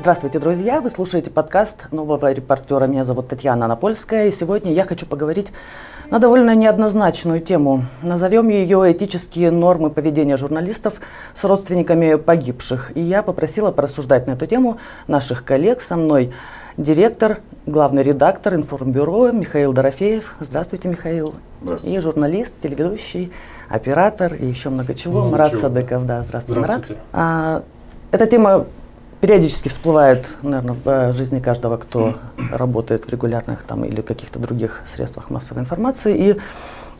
Здравствуйте, друзья! Вы слушаете подкаст нового репортера. Меня зовут Татьяна Анапольская. И сегодня я хочу поговорить на довольно неоднозначную тему. Назовем ее «Этические нормы поведения журналистов с родственниками погибших». И я попросила порассуждать на эту тему наших коллег. Со мной директор, главный редактор информбюро Михаил Дорофеев. Здравствуйте, Михаил. Здравствуйте. И журналист, телеведущий, оператор и еще много чего. Много Марат чего. Садыков. Да, здравствуйте, Здравствуйте. Марат. А, эта тема периодически всплывает, наверное, в э, жизни каждого, кто работает в регулярных там или каких-то других средствах массовой информации. И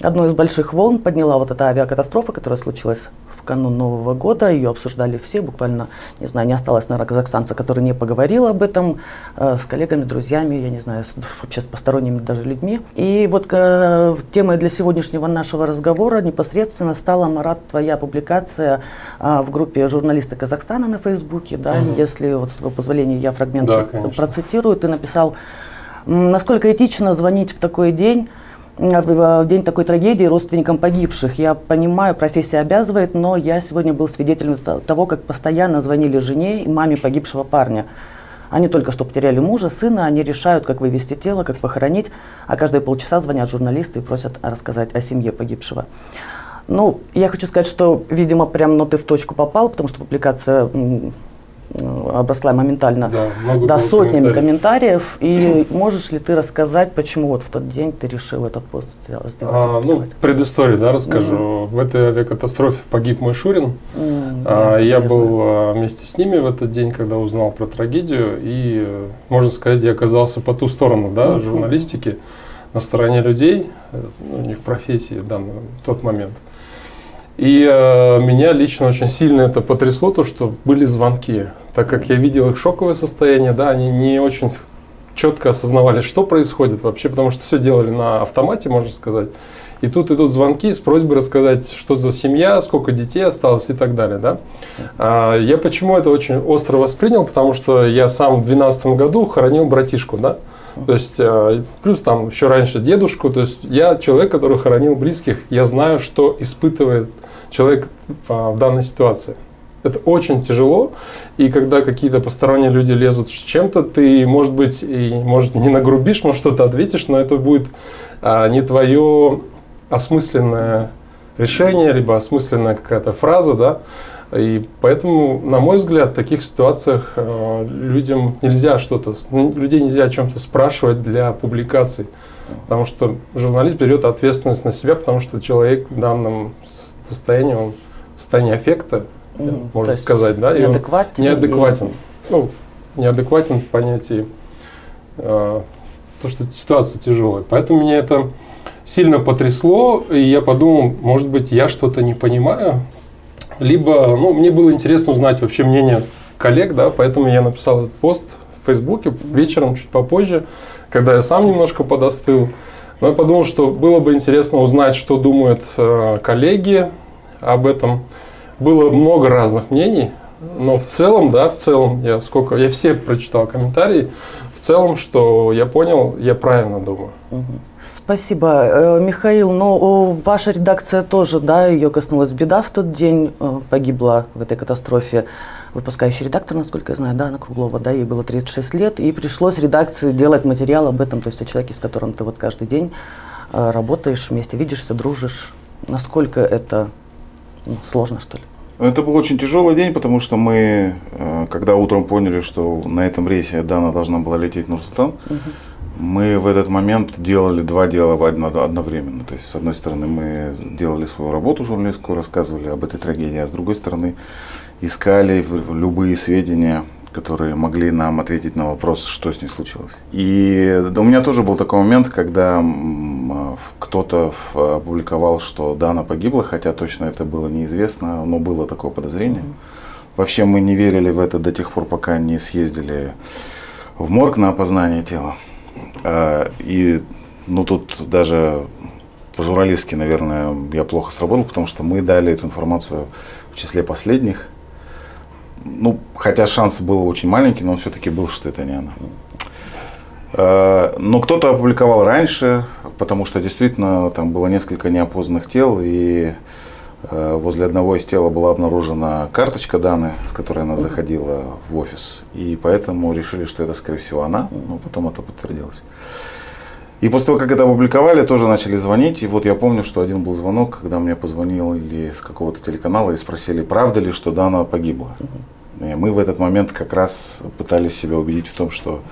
одну из больших волн подняла вот эта авиакатастрофа, которая случилась в канун Нового года. Ее обсуждали все, буквально, не знаю, не осталось, наверное, казахстанца, который не поговорил об этом э, с коллегами, друзьями, я не знаю, с, вообще с посторонними даже людьми. И вот э, темой для сегодняшнего нашего разговора непосредственно стала, Марат, твоя публикация а, в группе журналисты Казахстана на Фейсбуке, да, Мгм. если вот с твоего позволения я фрагмент Да, конечно. процитирую, ты написал, «М, насколько этично звонить в такой день, в, день такой трагедии родственникам погибших. Я понимаю, профессия обязывает, но я сегодня был свидетелем то- того, как постоянно звонили жене и маме погибшего парня. Они только что потеряли мужа, сына, они решают, как вывести тело, как похоронить, а каждые полчаса звонят журналисты и просят рассказать о семье погибшего. Ну, я хочу сказать, что, видимо, прям ну, ты в точку попал, потому что публикация обросла моментально Да, да, сотнями комментариев. комментариев. И можешь ли ты рассказать, почему вот в тот день ты решил этот пост сделать? А, ну, предысторию, да, расскажу. В этой авиакатастрофе погиб мой Шурин. М, А, я был а, вместе с ними в этот день, когда узнал про трагедию. И, можно сказать, я оказался по ту сторону да, Мгм. журналистики, на стороне людей, э, ну, не в профессии да, на тот момент. И э, меня лично очень сильно это потрясло, то, что были звонки. Так как я видел их шоковое состояние, да, они не очень четко осознавали, что происходит вообще, потому что все делали на автомате, можно сказать. И тут идут звонки с просьбой рассказать, что за семья, сколько детей осталось и так далее. Да? А, я почему это очень остро воспринял, потому что я сам в 2012 году хоронил братишку, да, то есть э, плюс там еще раньше дедушку, то есть я человек, который хоронил близких, я знаю, что испытывает человек в, а, в данной ситуации. Это очень тяжело, и когда какие-то посторонние люди лезут с чем-то, ты, может быть, и может не нагрубишь, может что-то ответишь, но это будет а, не твое осмысленное решение, либо осмысленная какая-то фраза, да, и поэтому, на мой взгляд, в таких ситуациях э, людям нельзя что-то, ну, людей нельзя о чем-то спрашивать для публикаций, потому что журналист берет ответственность на себя, потому что человек в данном состоянии, он в состоянии аффекта. То можно есть сказать, да, и он неадекватен. неадекватен. Ну, неадекватен в понятии э, то, что ситуация тяжелая. Поэтому меня это сильно потрясло, и я подумал, может быть, я что-то не понимаю, либо, ну, мне было интересно узнать вообще мнение коллег, да, поэтому я написал этот пост в Фейсбуке вечером, чуть попозже, когда я сам немножко подостыл. Но я подумал, что было бы интересно узнать, что думают э, коллеги об этом. Было много разных мнений, но в целом, да, в целом, я сколько, я все прочитал комментарии, в целом, что я понял, я правильно думаю. Спасибо, Э, Михаил. О, ваша редакция тоже, да, ее коснулась беда в тот день, э, погибла в этой катастрофе выпускающий редактор, насколько я знаю, да, Анна Круглова, да, ей было 36 лет, и пришлось редакции делать материал об этом, то есть о человеке, с которым ты вот каждый день э, работаешь, вместе видишься, дружишь. Насколько это ну, сложно, что ли? Это был очень тяжелый день, потому что мы, э, когда утром поняли, что на этом рейсе Дана должна была лететь в Нур-Султан, мы в этот момент делали два дела одновременно. То есть, с одной стороны, мы делали свою работу журналистскую, рассказывали об этой трагедии, а с другой стороны, искали любые сведения, которые могли нам ответить на вопрос, что с ней случилось. И да, у меня тоже был такой момент, когда кто-то опубликовал, что Дана погибла, хотя точно это было неизвестно, но было такое подозрение. Вообще мы не верили в это до тех пор, пока не съездили в морг на опознание тела. А, И ну тут даже по-журналистски, наверное, я плохо сработал, потому что мы дали эту информацию в числе последних. Ну, хотя шанс был очень маленький, но он все-таки был, что это не она. Э, Но кто-то опубликовал раньше, потому что действительно там было несколько неопознанных тел, и Э, возле одного из тела была обнаружена карточка Даны, с которой она заходила в офис. И поэтому решили, что это, скорее всего, она. Но потом это подтвердилось. И после того, как это опубликовали, тоже начали звонить. И вот я помню, что один был звонок, когда мне позвонили с какого-то телеканала и спросили, правда ли, что Дана погибла. И мы в этот момент как раз пытались себя убедить в том, что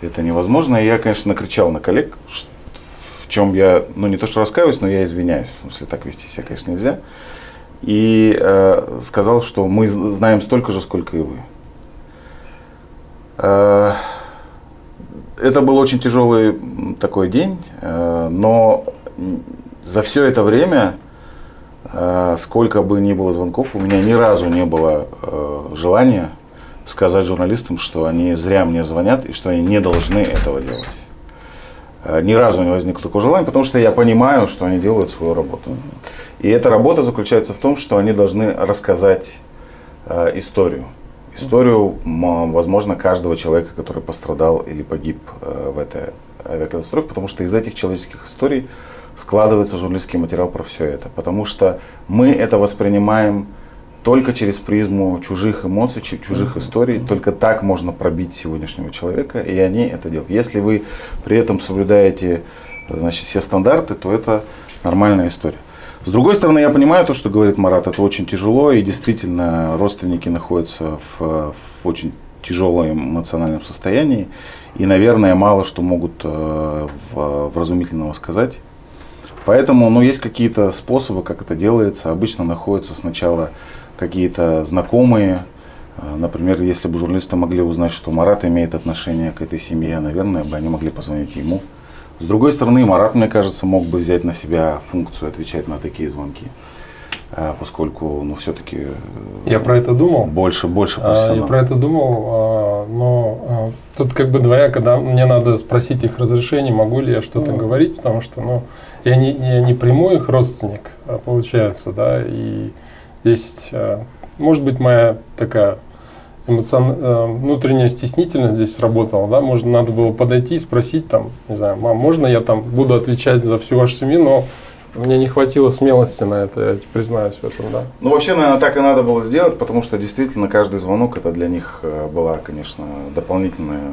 это невозможно. И я, конечно, накричал на коллег, в чем я, ну не то что раскаиваюсь, но я извиняюсь. В смысле, так вести себя, конечно, нельзя. И э, сказал, что мы знаем столько же, сколько и вы. Это был очень тяжелый такой день, э, но за все это время, э, сколько бы ни было звонков, у меня ни разу не было э, желания сказать журналистам, что они зря мне звонят и что они не должны этого делать. Ни разу не возникло такого желания, потому что я понимаю, что они делают свою работу. И эта работа заключается в том, что они должны рассказать историю. Историю, возможно, каждого человека, который пострадал или погиб э, в этой авиакатастрофе, потому что из этих человеческих историй складывается журналистский материал про все это. Потому что мы это воспринимаем только через призму чужих эмоций, чужих историй. Только так можно пробить сегодняшнего человека, и они это делают. Если вы при этом соблюдаете значит, все стандарты, то это нормальная история. С другой стороны, я понимаю то, что говорит Марат, это очень тяжело, и действительно родственники находятся в, в очень тяжелом эмоциональном состоянии, и, наверное, мало что могут э, в, вразумительного сказать. Поэтому, ну, есть какие-то способы, как это делается. Обычно находятся сначала какие-то знакомые. Э, например, если бы журналисты могли узнать, что Марат имеет отношение к этой семье, наверное, бы они могли позвонить ему. С другой стороны, Марат, мне кажется, мог бы взять на себя функцию отвечать на такие звонки, э, поскольку, ну, все-таки... Э, я про это думал. Больше, больше а, Я про это думал, а, но тут как бы двояко, да, мне надо спросить их разрешение, могу ли я что-то ну. говорить, потому что, ну, я не, я не прямой их родственник, а получается, да, и здесь, может быть, моя такая эмоцион... Э, внутренняя стеснительность здесь сработала, да, может, надо было подойти и спросить там, не знаю, мам, можно я там буду отвечать за всю вашу семью, но мне не хватило смелости на это, я признаюсь в этом, да. Ну, вообще, наверное, так и надо было сделать, потому что действительно каждый звонок это для них э, была, конечно, дополнительная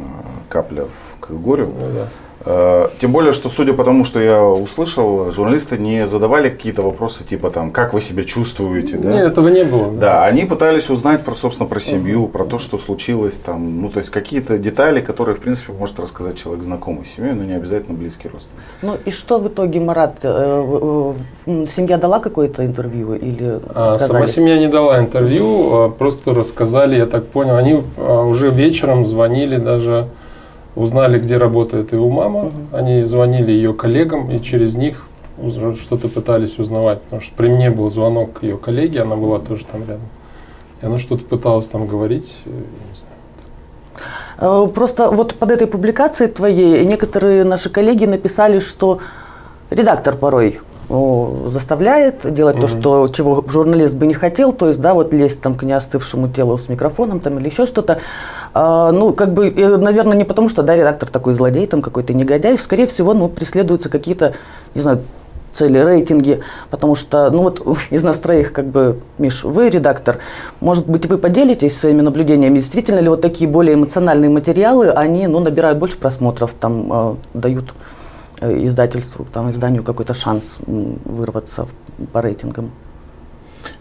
капля в, к горю. Ну, да. Э, тем более, что судя по тому, что я услышал, журналисты не задавали какие-то вопросы типа там, как вы себя чувствуете, да? Нет, этого не было. Да, да они пытались узнать про, собственно, про семью, про то, что случилось там, ну, то есть какие-то детали, которые, в принципе, может рассказать человек знакомый с семьей, но не обязательно близкий родственник. Ну и что в итоге, Марат, э, семья дала какое-то интервью или а, Сама семья не дала интервью, а просто рассказали, я так понял, они а, уже вечером звонили даже узнали, где работает его мама, угу. они звонили ее коллегам и через них что-то пытались узнавать, потому что при мне был звонок ее коллеги, она была тоже там рядом, и она что-то пыталась там говорить, э, не знаю. Э, просто вот под этой публикацией твоей некоторые наши коллеги написали, что редактор порой заставляет делать mm-hmm. то, что, чего журналист бы не хотел, то есть, да, вот лезть там к неостывшему телу с микрофоном там или еще что-то. А, ну, как бы, наверное, не потому, что, да, редактор такой злодей, там какой-то негодяй, скорее всего, ну, преследуются какие-то, не знаю, цели, рейтинги, потому что, ну вот из нас троих, как бы, Миш, вы редактор, может быть, вы поделитесь своими наблюдениями, действительно ли вот такие более эмоциональные материалы, они, ну, набирают больше просмотров, там, э, дают Э, издательству, там, изданию какой-то шанс вырваться по рейтингам?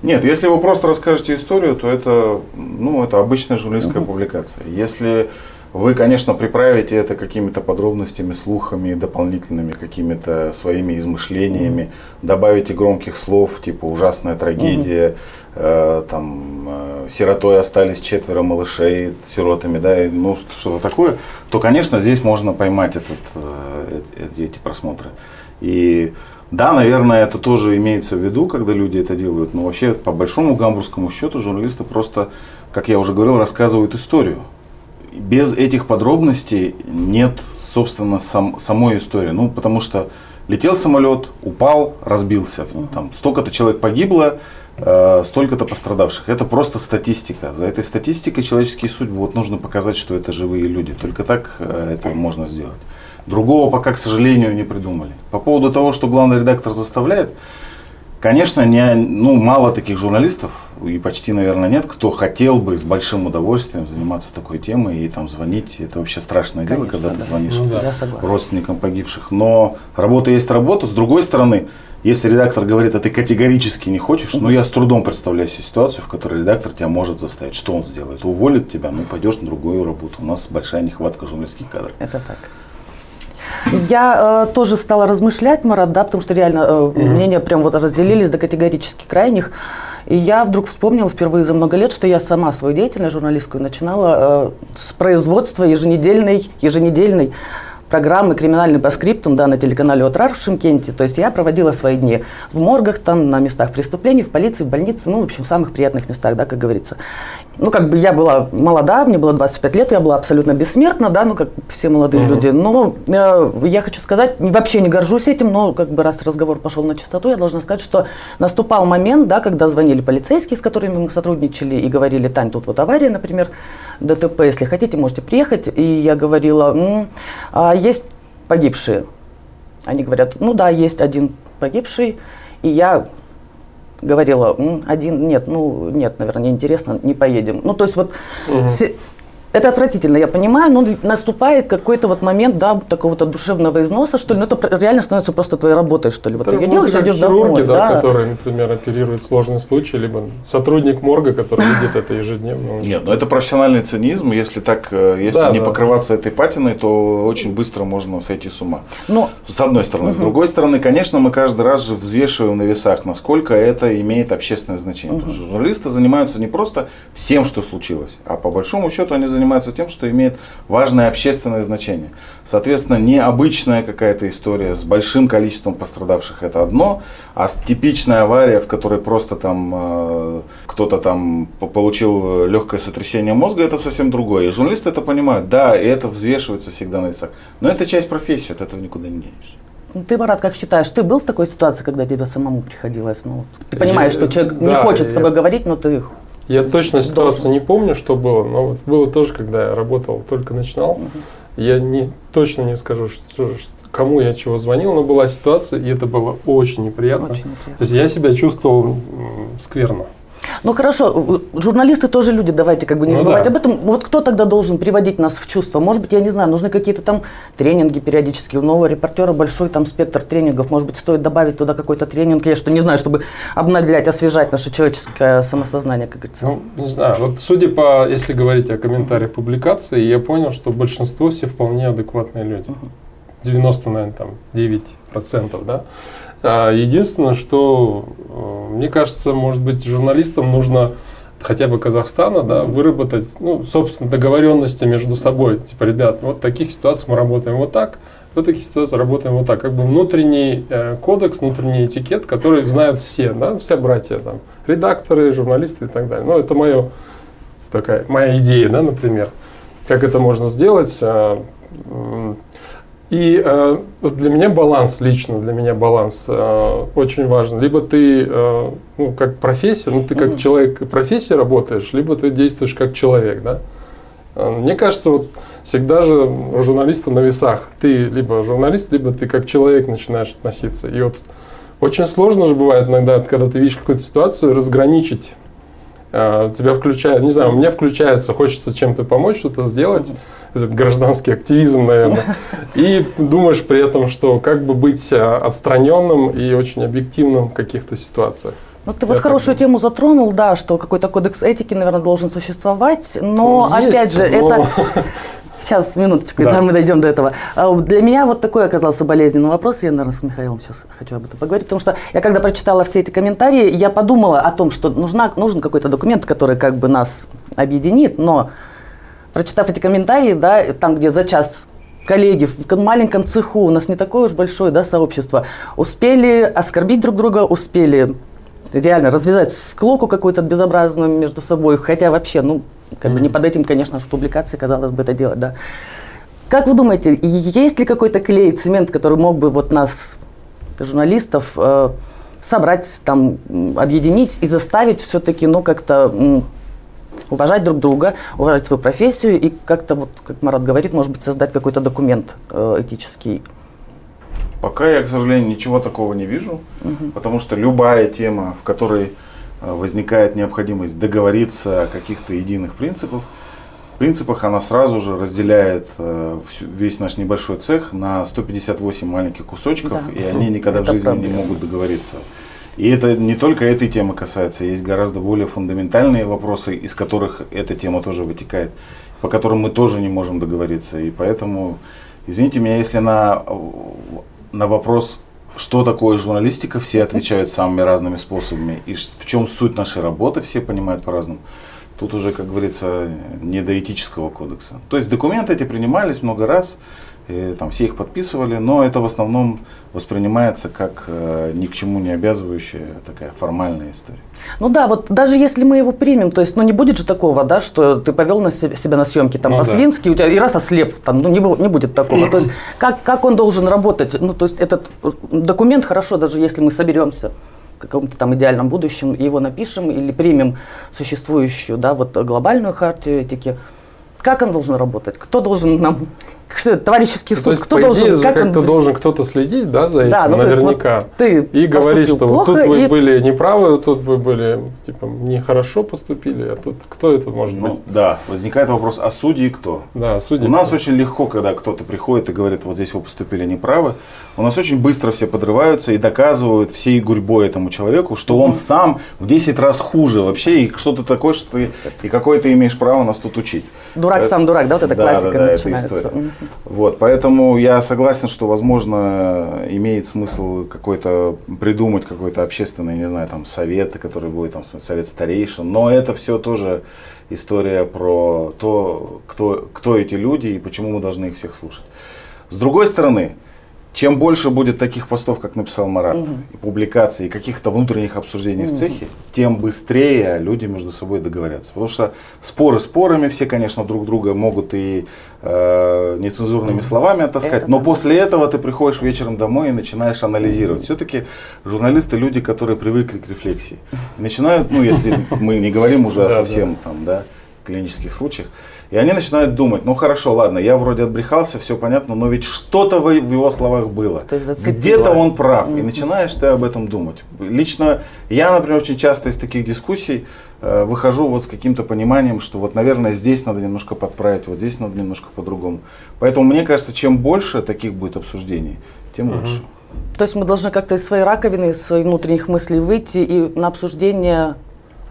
Нет, если вы просто расскажете историю, то это, ну, это обычная журналистская uh-huh. публикация. Если вы, конечно, приправите это какими-то подробностями, слухами, дополнительными какими-то своими измышлениями, mm-hmm. добавите громких слов, типа ужасная трагедия, mm-hmm. э, там э, сиротой остались четверо малышей, сиротами, да, и, ну что-то такое, то, конечно, здесь можно поймать этот, э, эти просмотры. И да, наверное, это тоже имеется в виду, когда люди это делают, но вообще по большому гамбургскому счету журналисты просто, как я уже говорил, рассказывают историю без этих подробностей нет, собственно, сам, самой истории. Ну, потому что летел самолет, упал, разбился. Там столько-то человек погибло, э, столько-то пострадавших. Это просто статистика. За этой статистикой человеческие судьбы вот нужно показать, что это живые люди. Только так э, это можно сделать. Другого пока, к сожалению, не придумали. По поводу того, что главный редактор заставляет, Конечно, не, ну, мало таких журналистов, и почти, наверное, нет, кто хотел бы с большим удовольствием заниматься такой темой и там звонить. Это вообще страшное Конечно, дело, когда да. ты звонишь Ну да. Родственникам погибших. Но работа есть работа. С другой стороны, если редактор говорит, а ты категорически не хочешь, ну я с трудом представляю себе ситуацию, в которой редактор тебя может заставить. Что он сделает? Уволит тебя, ну пойдешь на другую работу. У нас большая нехватка журналистских кадров. Это так. Я э, тоже стала размышлять, Марат, да, потому что реально э, мнения прям вот разделились до категорически крайних. И я вдруг вспомнила впервые за много лет, что я сама свою деятельность журналистскую начинала э, с производства еженедельной, еженедельной программы «Криминальный по скриптам» да, на телеканале «Отрар» в Шимкенте. То есть я проводила свои дни в моргах, там, на местах преступлений, в полиции, в больнице, ну, в общем, в самых приятных местах, да, как говорится. Ну, как бы я была молода, мне было 25 лет, я была абсолютно бессмертна, да, ну, как все молодые Мгм. люди. Но э, я хочу сказать, вообще не горжусь этим, но как бы раз разговор пошел на чистоту, я должна сказать, что наступал момент, да, когда звонили полицейские, с которыми мы сотрудничали, и говорили, Тань, тут вот авария, например, ДТП, если хотите, можете приехать. И я говорила, «М, а есть погибшие? Они говорят, ну да, есть один погибший. И я говорила, «М, один, нет, ну нет, наверное, неинтересно, не поедем. Ну то есть вот Мгм. Это отвратительно, я понимаю, но наступает какой-то вот момент, да, такого-то душевного износа, что ли, ну это реально становится просто твоей работой, что ли. Вот ты мы делаешь, как идешь хирурги, домой, да, да. которые, например, оперируют сложный случай, либо сотрудник морга, который видит это ежедневно. Нет, но это профессиональный цинизм. Если так, э, если Да, не да. покрываться этой патиной, то очень быстро можно сойти с ума. Но С одной стороны. С другой стороны, конечно, мы каждый раз же взвешиваем на весах, насколько это имеет общественное значение. Потому что журналисты занимаются не просто всем, что случилось, а по большому счету они занимаются тем, что имеет важное общественное значение. Соответственно, необычная какая-то история с большим количеством пострадавших это одно, а с- типичная авария, в которой просто там э, кто-то там по- получил легкое сотрясение мозга, это совсем другое. И журналисты это понимают, да, и это взвешивается всегда на весах. Но это часть профессии, от этого никуда не денешься. ты, Марат, как считаешь, ты был в такой ситуации, когда тебе самому приходилось? Ну, ты понимаешь, Я- что человек не да, хочет с я- тобой говорить, но ты Я точно ситуацию не помню, что было, но вот было тоже, когда я работал, только начинал. Я не, точно не скажу, что, что- кому я чего звонил, но была ситуация, и это было очень неприятно. очень неприятно. То есть я себя чувствовал скверно. Ну хорошо, журналисты тоже люди, давайте как бы не Ну забывать да. об этом. Вот кто тогда должен приводить нас в чувство? Может быть, я не знаю, нужны какие-то там тренинги периодически. У нового репортера большой там спектр тренингов. Может быть, стоит добавить туда какой-то тренинг, я что не знаю, чтобы обновлять, освежать наше человеческое самосознание, как говорится. Ну, не знаю, вот судя по, если говорить о комментариях публикации, я понял, что большинство все вполне адекватные люди. 90, наверное, там, 9%, да. А, Единственное, что, э, мне кажется, может быть, журналистам нужно хотя бы Казахстана, да, выработать, ну, собственно, договоренности между собой. Типа, ребят, вот в таких ситуациях мы работаем вот так, в таких ситуациях работаем вот так. Как бы внутренний э, кодекс, внутренний этикет, который знают все, да, все братья там, редакторы, журналисты и так далее. Ну, это мое, такая, моя идея, да, например. Как это можно сделать? а, м, И э, вот для меня баланс, лично для меня баланс э, очень важен. Либо ты, э, ну, как профессия, ну, ты как человек профессии работаешь, либо ты действуешь как человек, да. Э, Мне кажется, вот всегда же у журналиста на весах. Ты либо журналист, либо ты как человек начинаешь относиться. И вот очень сложно же бывает иногда, когда ты видишь какую-то ситуацию, разграничить. Э, Тебя включает, не знаю, у меня включается, хочется чем-то помочь, что-то сделать. Этот гражданский активизм, наверное. И думаешь при этом, что как бы быть э, отстраненным и очень объективным в каких-то ситуациях. Ну, ты вот Я хорошую так тему затронул, да, что какой-то кодекс этики, наверное, должен существовать, но Есть, опять же, но- это Сейчас, минуточку, Да. да. мы дойдем до этого. А Для меня вот такой оказался болезненный вопрос. Я, наверное, с Михаилом сейчас хочу об этом поговорить. Потому что я, когда прочитала все эти комментарии, я подумала о том, что нужна, нужен какой-то документ, который как бы нас объединит. Но, прочитав эти комментарии, да, там, где за час коллеги в маленьком цеху, у нас не такое уж большое да, сообщество, успели оскорбить друг друга, успели реально развязать склоку какую-то безобразную между собой, хотя вообще, ну, как бы не под этим, конечно, в публикации, казалось бы, это делать, да. Как вы думаете, есть ли какой-то клей, цемент, который мог бы вот нас, журналистов, э, собрать, там, объединить и заставить все-таки, ну, как-то м, уважать друг друга, уважать свою профессию и как-то, вот, как Марат говорит, может быть, создать какой-то документ э, этический? Пока я, к сожалению, ничего такого не вижу, угу. потому что любая тема, в которой э, возникает необходимость договориться о каких-то единых принципах, принципах она сразу же разделяет э, весь наш небольшой цех на 158 маленьких кусочков, да. и они никогда это в жизни проблема. не могут договориться. И это не только этой темы касается, есть гораздо более фундаментальные вопросы, из которых эта тема тоже вытекает, по которым мы тоже не можем договориться. И поэтому, извините меня, если на, на вопрос, что такое журналистика, все отвечают самыми разными способами, и в чем суть нашей работы, все понимают по-разному. Тут уже, как говорится, не до этического кодекса. То есть документы эти принимались много раз, и, там все их подписывали, но это в основном воспринимается как э, ни к чему не обязывающая такая формальная история. Ну да, вот даже если мы его примем, то есть, ну не будет же такого, да, что ты повел на себя, себя на съемки там ну, по-свински, да. у тебя и раз ослеп, там, ну не, не будет такого. То есть как, как он должен работать? Ну то есть этот документ хорошо, даже если мы соберемся каком-то там идеальном будущем его напишем или примем существующую, да, вот глобальную хартию этики, как он должен работать? Кто должен нам что это, товарищеский суд, то есть, кто по должен, идее, как как-то он... должен кто-то следить, да, за этим, да, ну, наверняка. Вот ты и говорить, что вот тут вы и... были неправы, тут вы были, типа, нехорошо поступили, а тут кто это может ну, быть? Да, возникает вопрос, а судьи кто? Да, судьи. У нас очень легко, когда кто-то приходит и говорит, вот здесь вы поступили неправы, у нас очень быстро все подрываются и доказывают всей гурьбой этому человеку, что он сам в 10 раз хуже вообще, и что-то такое, что ты, и какое ты имеешь право нас тут учить. Дурак это, сам дурак, да, вот эта да, классика да, да, начинается. Это история. Вот, поэтому я согласен, что, возможно, имеет смысл какой-то придумать какой-то общественный, не знаю, там, совет, который будет, там, совет старейшин, но это все тоже история про то, кто, кто эти люди и почему мы должны их всех слушать. С другой стороны, чем больше будет таких постов, как написал Марат, угу. и публикаций, и каких-то внутренних обсуждений угу. в цехе, тем быстрее люди между собой договорятся. Потому что споры спорами, все, конечно, друг друга могут и э, нецензурными угу. словами оттаскать, Это но да. после этого ты приходишь вечером домой и начинаешь анализировать. Все-таки журналисты люди, которые привыкли к рефлексии. И начинают, ну, если мы не говорим уже о совсем там, да, клинических случаях, и они начинают думать, ну хорошо, ладно, я вроде отбрехался, все понятно, но ведь что-то в его словах было. Где-то он прав. Mm-hmm. И начинаешь ты об этом думать. Лично я, например, очень часто из таких дискуссий э, выхожу вот с каким-то пониманием, что вот, наверное, здесь надо немножко подправить, вот здесь надо немножко по-другому. Поэтому мне кажется, чем больше таких будет обсуждений, тем mm-hmm. лучше. То есть мы должны как-то из своей раковины, из своих внутренних мыслей выйти и на обсуждение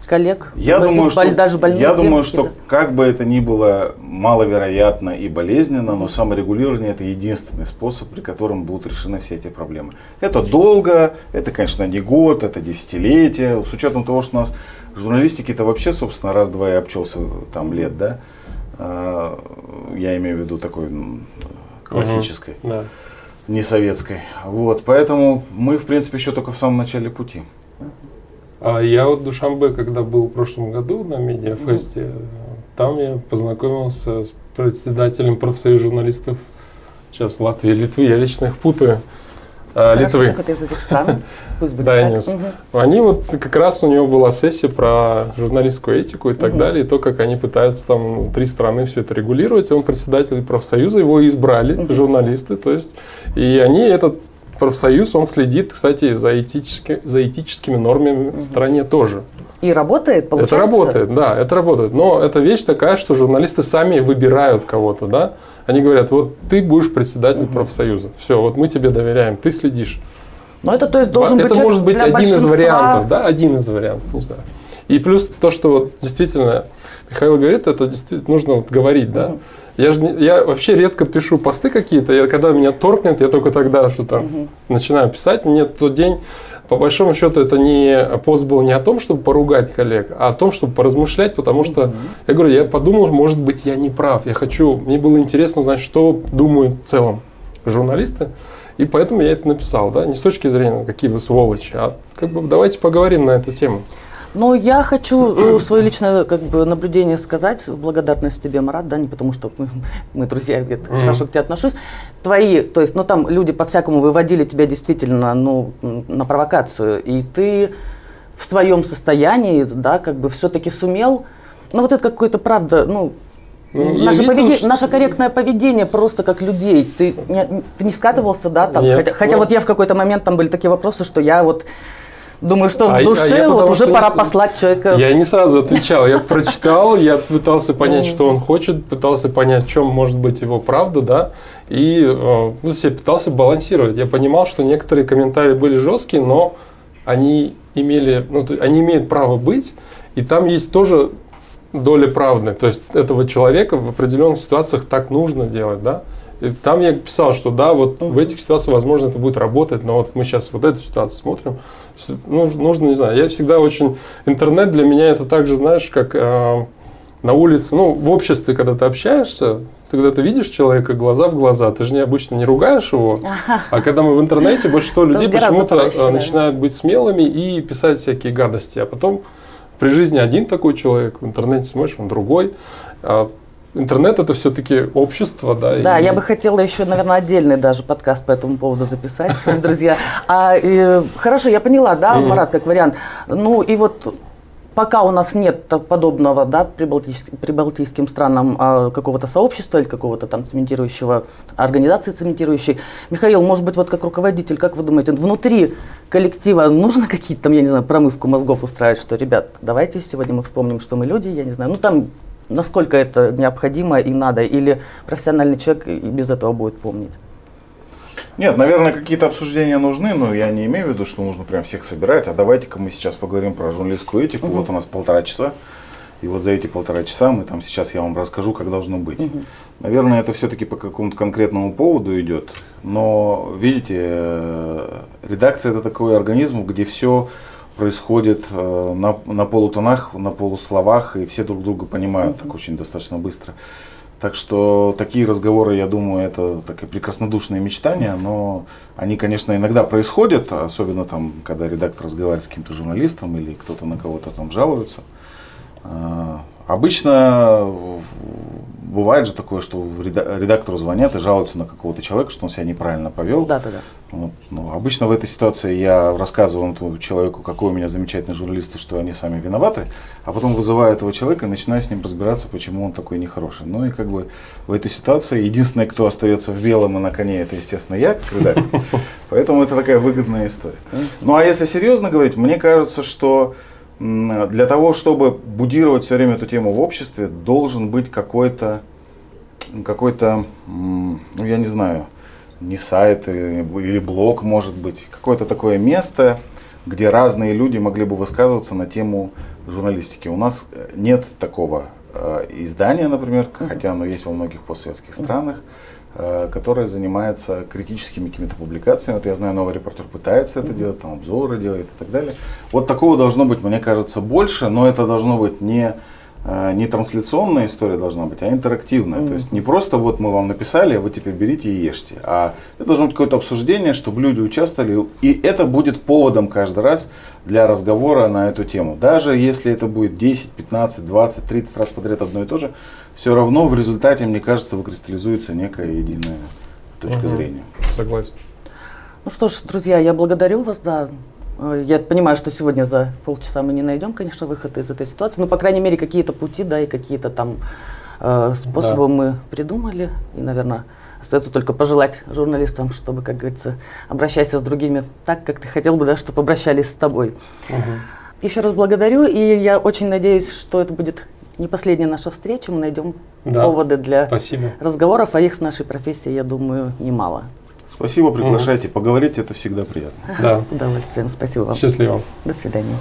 коллег? Я думаю, что, даже я думаю, что как бы это ни было маловероятно и болезненно, но саморегулирование это единственный способ, при котором будут решены все эти проблемы. Это долго, это, конечно, не год, это десятилетие. С учетом того, что у нас журналистики это вообще, собственно, раз-два и обчелся там лет, да. А, я имею в виду такой классической. Угу, да. Не советской. Вот, поэтому мы, в принципе, еще только в самом начале пути. А я вот в Душамбе, когда был в прошлом году на медиафесте, mm там я познакомился с председателем профсоюза журналистов сейчас Латвии и Литвы, я лично их путаю. А, Литвы. Как из этих стран? Пусть будет да, так. Угу. Они вот как раз у него была сессия про журналистскую этику и так угу. далее, и то, как они пытаются там три страны все это регулировать. Он председатель профсоюза, его избрали угу. журналисты, то есть, и они этот профсоюз, он следит, кстати, за, этически, за этическими нормами в стране тоже. И работает, получается? Это работает, да, это работает. Но это вещь такая, что журналисты сами выбирают кого-то, да. Они говорят, вот ты будешь председатель угу. профсоюза. Все, вот мы тебе доверяем, ты следишь. Но это то есть должен это быть может быть один большинства... из вариантов, да, один из вариантов, не знаю. И плюс то, что вот действительно Михаил говорит, это действительно нужно вот говорить, да. Угу. Я же я вообще редко пишу посты какие-то. Я, когда меня торкнет, я только тогда что-то угу. начинаю писать. Мне тот день, по большому счету, это не пост был не о том, чтобы поругать коллег, а о том, чтобы поразмышлять, потому угу. что я говорю, я подумал, может быть, я не прав. Я хочу, мне было интересно узнать, что думают в целом журналисты. И поэтому я это написал, да, не с точки зрения, какие вы сволочи, а как бы давайте поговорим на эту тему. Но я хочу э, свое личное как бы, наблюдение сказать в благодарность тебе, Марат, да, не потому что мы, мы друзья, я mm-hmm. хорошо к тебе отношусь. Твои, то есть, ну там люди по-всякому выводили тебя действительно, ну, на провокацию, и ты в своем состоянии, да, как бы все-таки сумел, ну вот это какой-то, правда, ну, Ну, я наше, видел, поведе- что- наше корректное поведение просто как людей. Ты не, ты не скатывался, да, там? Нет. хотя хотя Ну. вот я в какой-то момент там были такие вопросы, что я вот думаю, что А- а в душе я вот потому уже пора не послать человека. Я не сразу отвечал. Я прочитал, я пытался понять, что он хочет, пытался понять, в чем может быть его правда, да. И э, ну, все пытался балансировать. Я понимал, что некоторые комментарии были жесткие, но они имели, ну, они имеют право быть, и там есть тоже доля правды. То есть этого человека в определенных ситуациях так нужно делать, да. И там я писал, что да, вот в этих ситуациях, возможно, это будет работать, но вот мы сейчас вот эту ситуацию смотрим. С- Нужно, не знаю, я всегда очень... Интернет для меня это так же, знаешь, как э, на улице, ну, в обществе, когда ты общаешься, ты когда ты видишь человека глаза в глаза, ты же не, обычно не ругаешь его, а когда мы в интернете, большинство людей почему-то э, начинают быть смелыми и писать всякие гадости, а потом при жизни один такой человек, в интернете смотришь, он другой. А интернет это все-таки общество, да. Да, и- я бы хотела еще, наверное, отдельный даже подкаст по этому поводу записать, друзья. А, э, хорошо, я поняла, да. Марат, как вариант. Ну и вот пока у нас нет подобного, да, прибалтийск- прибалтийским странам а, какого-то сообщества или какого-то там цементирующего, организации цементирующей. Михаил, может быть, вот как руководитель, как вы думаете, внутри коллектива нужно какие-то там, я не знаю, промывку мозгов устраивать, что, ребят, давайте сегодня мы вспомним, что мы люди, я не знаю, ну там насколько это необходимо и надо, или профессиональный человек и без этого будет помнить. Нет, наверное, какие-то обсуждения нужны, но я не имею в виду, что нужно прям всех собирать. А давайте-ка мы сейчас поговорим про журналистскую этику. Вот у нас полтора часа. И вот за эти полтора часа мы там сейчас я вам расскажу, как должно быть. Наверное, это все-таки по какому-то конкретному поводу идет. Но, видите, э, редакция это такой организм, где все происходит э, на, на полутонах, на полусловах, и все друг друга понимают так очень достаточно быстро. Так что такие разговоры, я думаю, это такие прекраснодушные мечтания, но они, конечно, иногда происходят, особенно там, когда редактор разговаривает с каким-то журналистом или кто-то на кого-то там жалуется. Обычно бывает же такое, что редактору звонят и жалуются на какого-то человека, что он себя неправильно повел. Да, да, да. Вот, ну, обычно в этой ситуации я рассказываю этому человеку, какой у меня замечательный журналист, и что они сами виноваты, а потом вызываю этого человека и начинаю с ним разбираться, почему он такой нехороший. Ну и как бы в этой ситуации единственный, кто остается в белом и на коне, это, естественно, я, как редактор. Поэтому это такая выгодная история. Ну а если серьезно говорить, мне кажется, что для того, чтобы будировать все время эту тему в обществе, должен быть какой-то какой-то, ну я не знаю, не сайт э, или блог, может быть, какое-то такое место, где разные люди могли бы высказываться на тему журналистики. У нас э, нет такого э, издания, например, хотя оно есть во многих постсоветских странах, э, которое занимается критическими какими-то публикациями. Вот я знаю, новый репортер пытается это делать, там обзоры делает и так далее. Вот такого должно быть, мне кажется, больше, но это должно быть не э, не трансляционная история должна быть, а интерактивная. То есть не просто вот мы вам написали, а вы теперь берите и ешьте, а это должно быть какое-то обсуждение, чтобы люди участвовали, и это будет поводом каждый раз для разговора на эту тему. Даже если это будет 10, 15, 20, 30 раз подряд одно и то же, все равно в результате, мне кажется, выкристаллизуется некая единая точка Мгм. зрения. Согласен. Ну что ж, друзья, я благодарю вас, да. Э, Я понимаю, что сегодня за полчаса мы не найдем, конечно, выход из этой ситуации. Но, по крайней мере, какие-то пути, да, и какие-то там э, способы Да. мы придумали. И, наверное, остается только пожелать журналистам, чтобы, как говорится, обращайся с другими так, как ты хотел бы, да, чтобы обращались с тобой. Еще раз благодарю, и я очень надеюсь, что это будет не последняя наша встреча. Мы найдем Да. поводы для Спасибо. разговоров, а их в нашей профессии, я думаю, немало. Спасибо, приглашайте, поговорить это всегда приятно. Да. С удовольствием. Спасибо вам. Счастливо. До свидания.